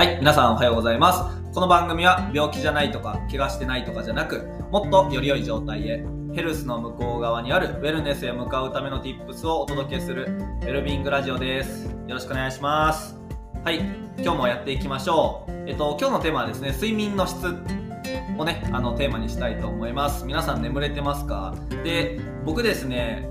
はい、皆さんおはようございます。この番組は病気じゃないとか、怪我してないとかじゃなく、もっとより良い状態へ、ヘルスの向こう側にあるウェルネスへ向かうための Tips をお届けするウェルビングラジオです。よろしくお願いします。はい、今日もやっていきましょう。えっと、今日のテーマはですね、睡眠の質をね、あのテーマにしたいと思います。皆さん眠れてますか？で、僕ですね、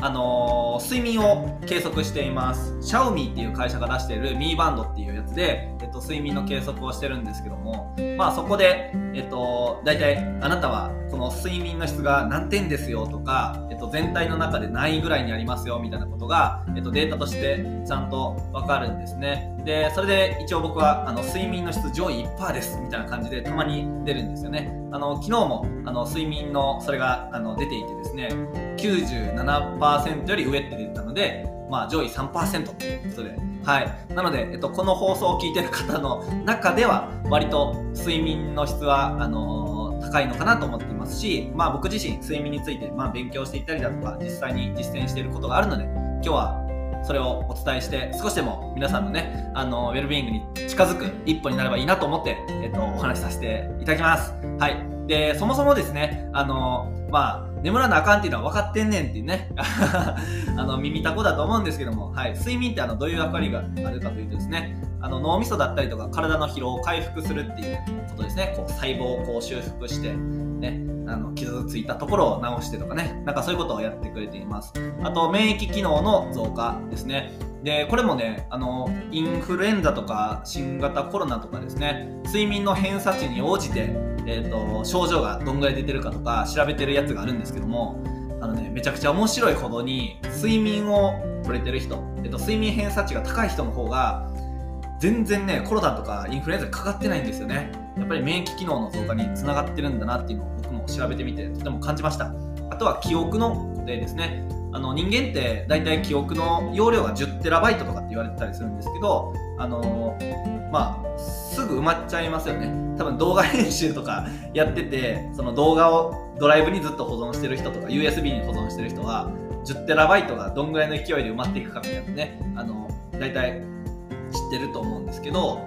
あのー睡眠を計測しています。シャオミーっていう会社が出しているミーバンドっていうやつで、えっと、睡眠の計測をしてるんですけども、まあそこで、えっと、大体あなたはこの睡眠の質が何点ですよとか、えっと、全体の中で何位ぐらいにありますよみたいなことが、えっと、データとしてちゃんとわかるんですね。で、それで一応僕はあの睡眠の質上位1%ですみたいな感じでたまに出るんですよね。あの、昨日もあの睡眠のそれがあの出ていてですね、97%より上って出てたので、まあ、上位3%ということで、はい。なので、えっと、この放送を聞いてる方の中では、割と睡眠の質は、あの高いのかなと思っていますし、まあ、僕自身、睡眠について、まあ、勉強していったりだとか、実際に実践していることがあるので、今日はそれをお伝えして、少しでも皆さんのね、あのウェルビーイングに近づく一歩になればいいなと思って、えっと、お話しさせていただきます。はい。で、そもそもですね、あのまあ、眠らなあかんっていうのは分かってんねんっていうね、あの、耳たこだと思うんですけども、はい。睡眠ってあの、どういう役割があるかというとですね、あの、脳みそだったりとか体の疲労を回復するっていうことですね。こう、細胞をこう修復して、あの、傷ついたところを治してとかね、なんかそういうことをやってくれています。あと、免疫機能の増加ですね。で、これもね、あの、インフルエンザとか新型コロナとかですね、睡眠の偏差値に応じて、えー、と症状がどんぐらい出てるかとか調べてるやつがあるんですけどもあの、ね、めちゃくちゃ面白いほどに睡眠を取れてる人、えー、と睡眠偏差値が高い人の方が全然ねコロナとかインフルエンザかかってないんですよね。やっぱり免疫機能の増加につながってるんだなっていうのを僕も調べてみてとても感じました。あとは記憶の固定ですね。あの人間って大体記憶の容量が 10TB とかって言われてたりするんですけどあのまあすぐ埋まっちゃいますよね。多分動画編集とかやっててその動画をドライブにずっと保存してる人とか USB に保存してる人は 10TB がどんぐらいの勢いで埋まっていくかみたいなねあの大体知ってると思うんですけど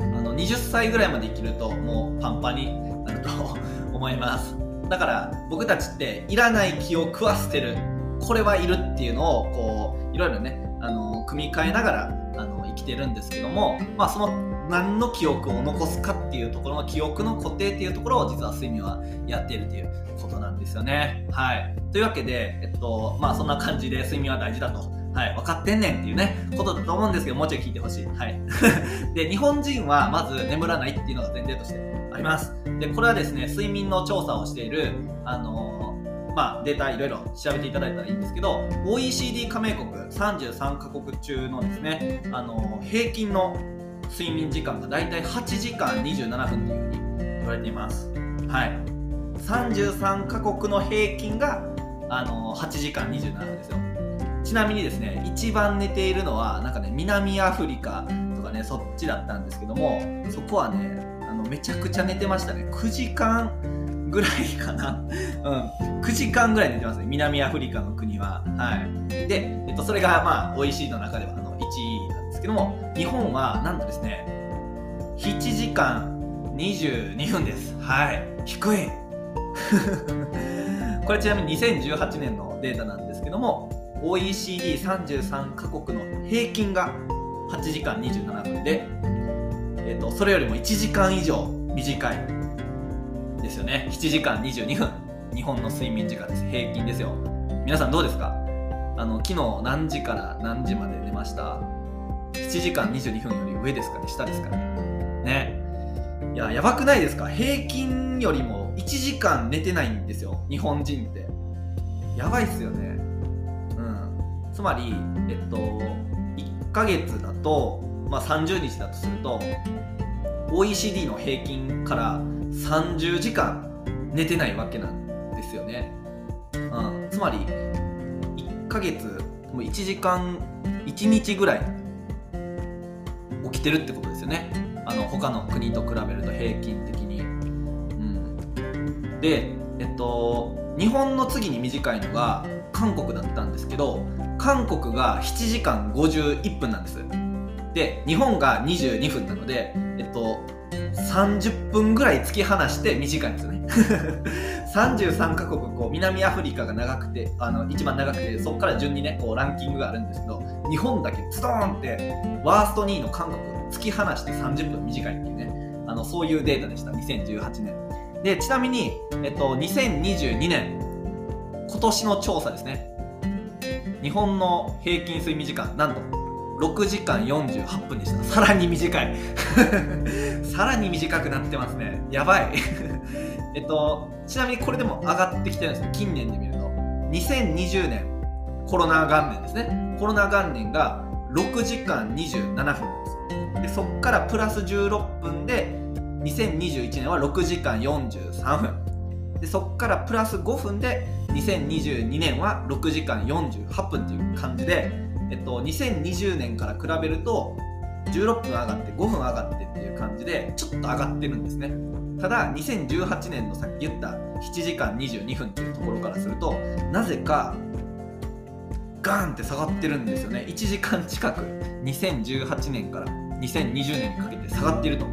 あの20歳ぐらいまで生きるともうパンパンになると 思いますだから僕たちっていらない記憶は捨てるこれはいるっていうのをこういろいろねあの組み替えながらあの生きてるんですけども、まあ、その何の記憶を残すかっていうところの記憶の固定っていうところを実は睡眠はやっているということなんですよね。はい、というわけで、えっとまあ、そんな感じで睡眠は大事だと。はい、分かってんねんっていうね、ことだと思うんですけど、もうちょい聞いてほしい。はい。で、日本人はまず眠らないっていうのが前提としてあります。で、これはですね、睡眠の調査をしている、あのまあ、データいろいろ調べていただいたらいいんですけど OECD 加盟国33カ国中のですねあの平均の睡眠時間がだいたい8時間27分というふうに言われていますはい33カ国の平均があの8時間27分ですよちなみにですね一番寝ているのはなんかね南アフリカとかねそっちだったんですけどもそこはねあのめちゃくちゃ寝てましたね9時間ぐらいかな。うん。9時間ぐらい寝てますね。南アフリカの国は。はい。で、えっと、それが、まあ、OECD の中ではあの1位なんですけども、日本は、なんとですね、7時間22分です。はい。低い。これちなみに2018年のデータなんですけども、OECD33 カ国の平均が8時間27分で、えっと、それよりも1時間以上短いですよね。7時間22分。日本の睡眠時間です。平均ですよ。皆さんどうですか？あの昨日何時から何時まで寝ました？7時間22分より上ですかね？下ですかね？ね。いややばくないですか？平均よりも1時間寝てないんですよ。日本人って。やばいっすよね。つまりえっと1ヶ月だと、まあ、30日だとすると OECD の平均から30時間寝てないわけなんですよね、うん、つまり1ヶ月もう1時間1日ぐらい起きてるってことですよね。あの他の国と比べると平均的に、うん、でえっと日本の次に短いのが韓国だったんですけど韓国が7時間51分なんです。で日本が22分なのでえっと30分ぐらい突き放して短いんですよね。33カ国こう南アフリカが長くてあの一番長くてそこから順にねこうランキングがあるんですけど日本だけズドーンってワースト2位の韓国突き放して30分短いっていうねあのそういうデータでした。2018年。でちなみに、えっと、2022年今年の調査ですね。日本の平均睡眠時間なんと6時間48分でした。さらに短い。さらに短くなってますね。やばい。えっとちなみにこれでも上がってきてるんですよ近年で見ると。2020年コロナ元年ですね。コロナ元年が6時間27分なんです。よでそっからプラス16分で2021年は6時間43分でそっからプラス5分で2022年は6時間48分っていう感じでえっと、2020年から比べると16分上がって5分上がってっていう感じでちょっと上がってるんですね。ただ2018年のさっき言った7時間22分っていうところからするとなぜかガーンって下がってるんですよね。1時間近く2018年から2020年にかけて下がっていると。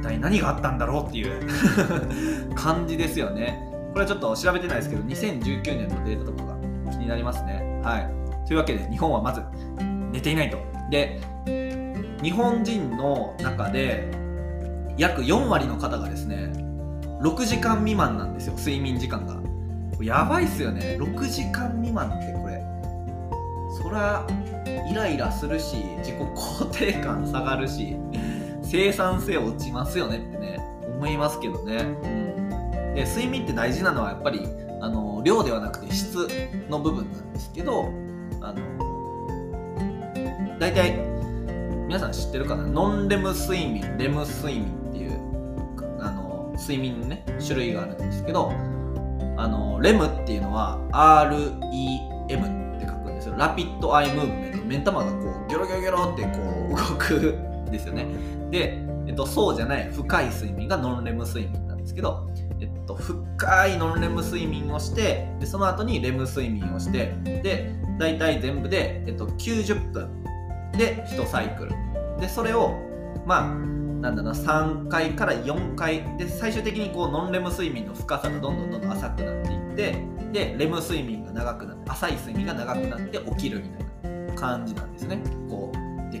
一体何があったんだろうっていう。感じですよね。これはちょっと調べてないですけど2019年のデータとかが気になりますね。はい。というわけで日本はまず寝ていないと。で日本人の中で約4割の方がですね6時間未満なんですよ。睡眠時間が。やばいっすよね。6時間未満ってこれ。そらイライラするし自己肯定感下がるし。生産性落ちますよねってね思いますけどね、うん、で睡眠って大事なのはやっぱりあの量ではなくて質の部分なんですけどあの大体皆さん知ってるかな？ノンレム睡眠レム睡眠っていうあの睡眠のね種類があるんですけどあのレムっていうのは REM って書くんですよ。ラピッドアイムーブメント。目ん玉がこうギョロギョロギョロってこう動くですよね。で、えっと、そうじゃない深い睡眠がノンレム睡眠なんですけどえっと、深いノンレム睡眠をしてでその後にレム睡眠をしてで大体全部で、えっと、90分で1サイクル。でそれをまあなんだな3回から4回で最終的にこうノンレム睡眠の深さがどんどんどんどん浅くなっていってでレム睡眠が長くなって浅い睡眠が長くなって起きるみたいな感じなんですね。こう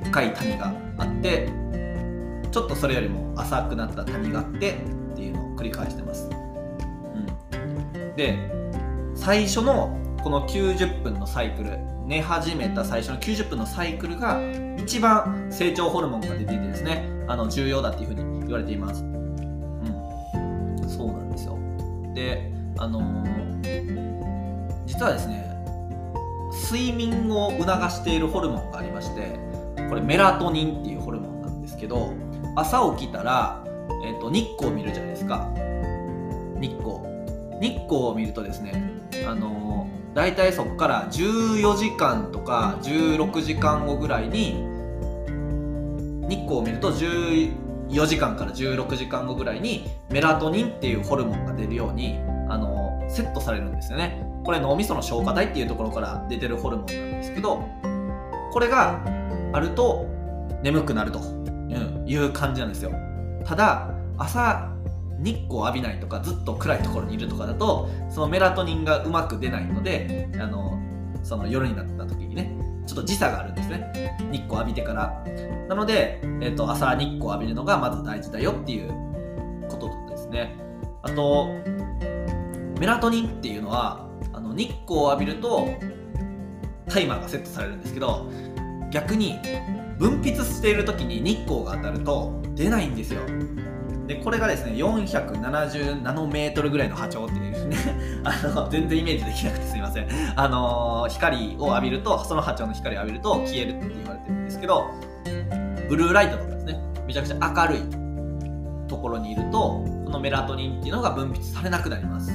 っかい谷があってちょっとそれよりも浅くなった谷があってっていうのを繰り返してます、うん、で最初のこの90分のサイクル寝始めた最初の90分のサイクルが一番成長ホルモンが出ていてですねあの重要だっていうふうに言われています。うん、そうなんですよ。であのー、実はですね睡眠を促しているホルモンがありましてこれメラトニンっていうホルモンなんですけど朝起きたら、えーと日光を見るじゃないですか。日光。日光を見るとですねあのー大体そこから14時間とか16時間後ぐらいに日光を見ると14時間から16時間後ぐらいにメラトニンっていうホルモンが出るようにあのセットされるんですよね。これ脳みその消化体っていうところから出てるホルモンなんですけどこれがあると眠くなると。いう感じなんですよ。ただ朝日光浴びないとかずっと暗いところにいるとかだとそのメラトニンがうまく出ないのであのその夜になった時にねちょっと時差があるんですね。日光浴びてから。なので、えーと、朝日光浴びるのがまず大事だよっていうことですね。あとメラトニンっていうのはあの日光を浴びるとタイマーがセットされるんですけど逆に分泌している時に日光が当たると出ないんですよ。でこれがですね470ナノメートルぐらいの波長っていうね。あの全然イメージできなくてすいません。あの、光を浴びるとその波長の光を浴びると消えるって言われてるんですけどブルーライトとかですね。めちゃくちゃ明るいところにいるとこのメラトニンっていうのが分泌されなくなります。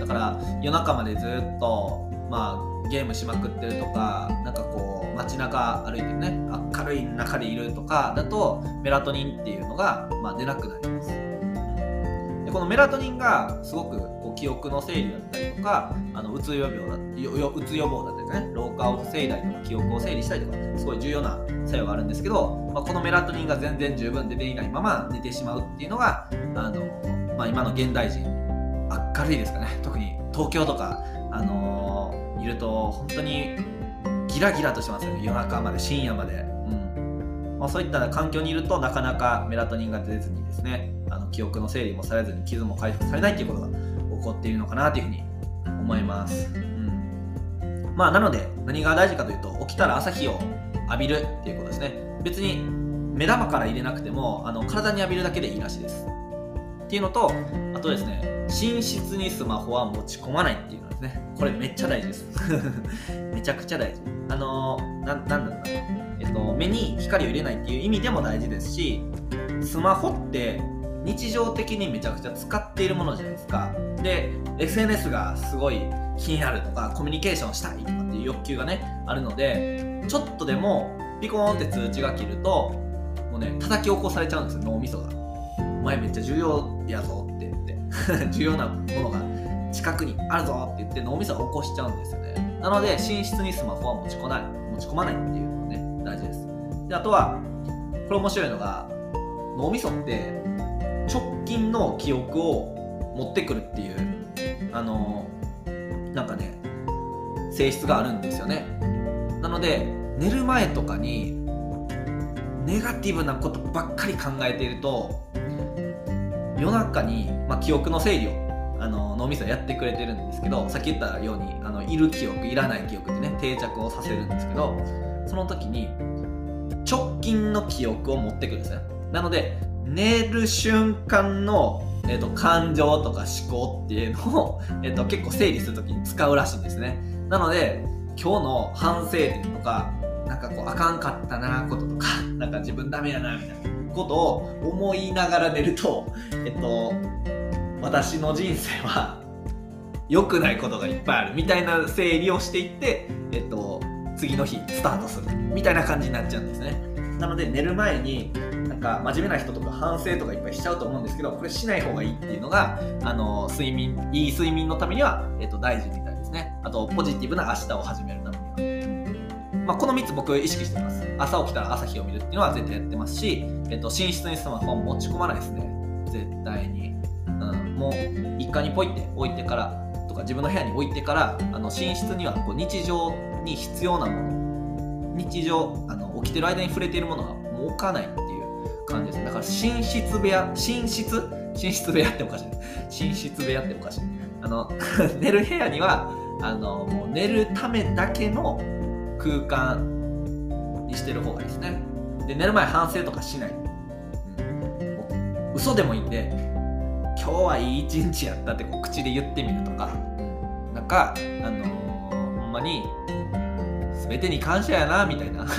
だから夜中までずっとまあゲームしまくってるとかなんかこう街中歩いてるね。明るい中でいるとかだとメラトニンっていうのが、まあ、出なくなります。でこのメラトニンがすごくこう記憶の整理だったりとかあのうつ病だうつ予防だったりとかね老化を防いだりとか記憶を整理したりとかすごい重要な作用があるんですけど、まあ、このメラトニンが全然十分出ていないまま寝てしまうっていうのがあの、まあ、今の現代人明るいですかね。特に東京とか、あのー、いると本当にギラギラとしますよね。夜中まで深夜まで、うん。まあ、そういった環境にいるとなかなかメラトニンが出ずにですねあの記憶の整理もされずに傷も回復されないっていうことが起こっているのかなというふうに思います、うん、まあなので何が大事かというと起きたら朝日を浴びるっていうことですね。別に目玉から入れなくてもあの体に浴びるだけでいいらしいです。っていうのとあとですね寝室にスマホは持ち込まないっていうのですね。これめっちゃ大事です。めちゃくちゃ大事。あのー、ななんだろうな、えっと、目に光を入れないっていう意味でも大事ですしスマホって日常的にめちゃくちゃ使っているものじゃないですか。で SNS がすごい気になるとかコミュニケーションしたいとかっていう欲求がねあるのでちょっとでもピコーンって通知が切るともうね叩き起こされちゃうんですよ脳みそが。前めっちゃ重要やぞって言って。重要なものが近くにあるぞって言って脳みそが起こしちゃうんですよね。なので寝室にスマホは持ち込まない持ち込まないっていうのがね大事です。であとはこれ面白いのが脳みそって直近の記憶を持ってくるっていうあのなんかね性質があるんですよね。なので寝る前とかにネガティブなことばっかり考えていると夜中に、まあ、記憶の整理をあの脳みそやってくれてるんですけどさっき言ったようにあのいる記憶いらない記憶ってね定着をさせるんですけどその時に直近の記憶を持ってくるんですね。なので寝る瞬間の、えーと、感情とか思考っていうのを、えーと、結構整理する時に使うらしいんですね。なので今日の反省点とかなんかこうあかんかったなこととか なんか自分ダメやなみたいな。ことを思いながら寝ると えっと私の人生は 良くないことがいっぱいあるみたいな整理をしていってえっと次の日スタートする。みたいな感じになっちゃうんですね。なので寝る前になんか真面目な人とか反省とかいっぱいしちゃうと思うんですけどこれしない方がいいっていうのがあの睡眠いい睡眠のためには、えっと、大事みたいですね。あとポジティブな明日を始めるためには、まあ、この3つ僕意識してます。朝起きたら朝日を見るっていうのは絶対やってますし、えっと、寝室にスマホを持ち込まないですね。絶対に、うん、もう一家にポイって置いてからとか自分の部屋に置いてからあの寝室にはこう日常に必要なもの日常あの起きてる間に触れているものはもう置かないっていう感じですだから寝室部屋寝室？寝室部屋っておかしい寝室部屋っておかしいあの 寝る部屋にはあのもう寝るためだけの空間にしてる方がいいですね。で寝る前反省とかしない、うん、嘘でもいいんで今日はいい一日やったってこう口で言ってみるとか、なんかあのー、ほんまに全てに感謝やなみたいな。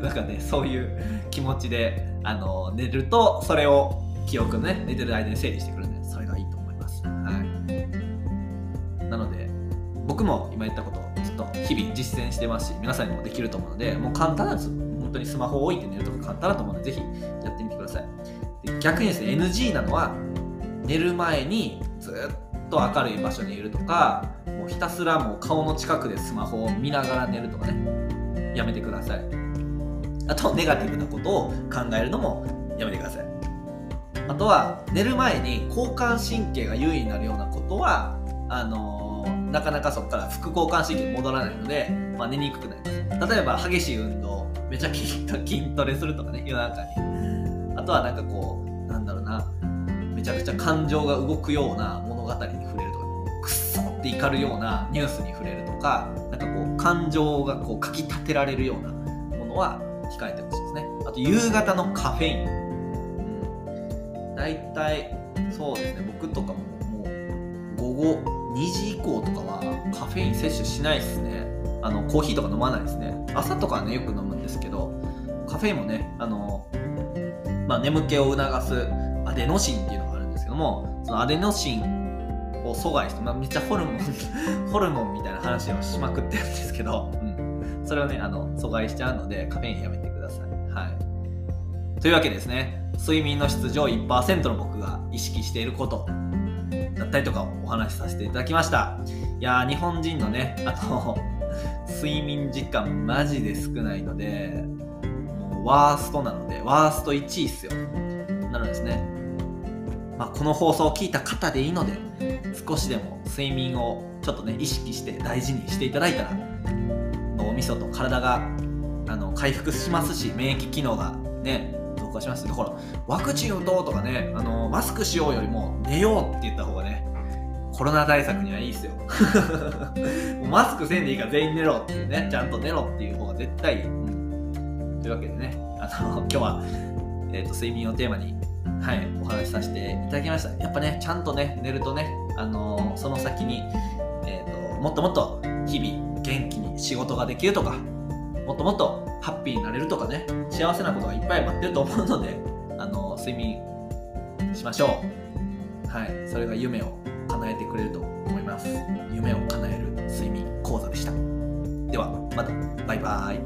なんかねそういう気持ちであの寝るとそれを記憶ね寝てる間に整理してくるんでそれがいいと思います、はい、なので僕も今言ったことちょっと日々実践してますし皆さんにもできると思うのでもう簡単なんです本当にスマホを置いて寝るとか簡単だと思うのでぜひやってみてください。で逆にですね NG なのは寝る前にずっと明るい場所にいるとかもうひたすらもう顔の近くでスマホを見ながら寝るとかねやめてください。あとネガティブなことを考えるのもやめてください。あとは寝る前に交感神経が優位になるようなことはあのー、なかなかそこから副交感神経戻らないので、まあ、寝にくくなります。例えば激しい運動めちゃ筋トレするとかね夜中に。あとはなんかこうなんだろうなめちゃくちゃ感情が動くような物語に触れるとかくっそって怒るようなニュースに触れるとかなんかこう感情がこうかきたてられるようなものは控えてほしいですね。あと夕方のカフェイン、うん、大体そうですね。僕とかももう午後2時以降とかはカフェイン摂取しないですね。あのコーヒーとか飲まないですね。朝とかはねよく飲むんですけどカフェインもねあの、まあ、眠気を促すアデノシンっていうのがあるんですけどもそのアデノシンを阻害して、まあ、めっちゃホルモン ホルモンみたいな話をしまくってるんですけど、うん、それをねあの阻害しちゃうのでカフェインやめてください。はい、というわけですね。睡眠の質上1%の僕が意識していること。ったりとかをお話しさせていただきました。いやー日本人のねあの睡眠時間マジで少ないのでもうワーストなのでワースト1位っすよ。なのでですねまあ、この放送を聞いた方でいいので少しでも睡眠をちょっとね意識して大事にしていただいたら脳みそと体があの回復しますし免疫機能がね増加します。だからワクチン打とうとかねあのマスクしようよりも寝ようって言った方がねコロナ対策にはいいっすよ。マスクせんでいいから全員寝ろっていうねちゃんと寝ろっていう方が絶対いい、うん、というわけでねあの今日は、えーと睡眠をテーマにはい、お話しさせていただきました。やっぱね、ちゃんとね、寝るとね、あのー、その先に、えーと、もっともっと日々元気に仕事ができるとか、もっともっとハッピーになれるとかね、幸せなことがいっぱい待ってると思うので、あの、睡眠しましょう。はい、それが夢を叶えてくれると思います。夢を叶える睡眠講座でした。では、また、バイバーイ。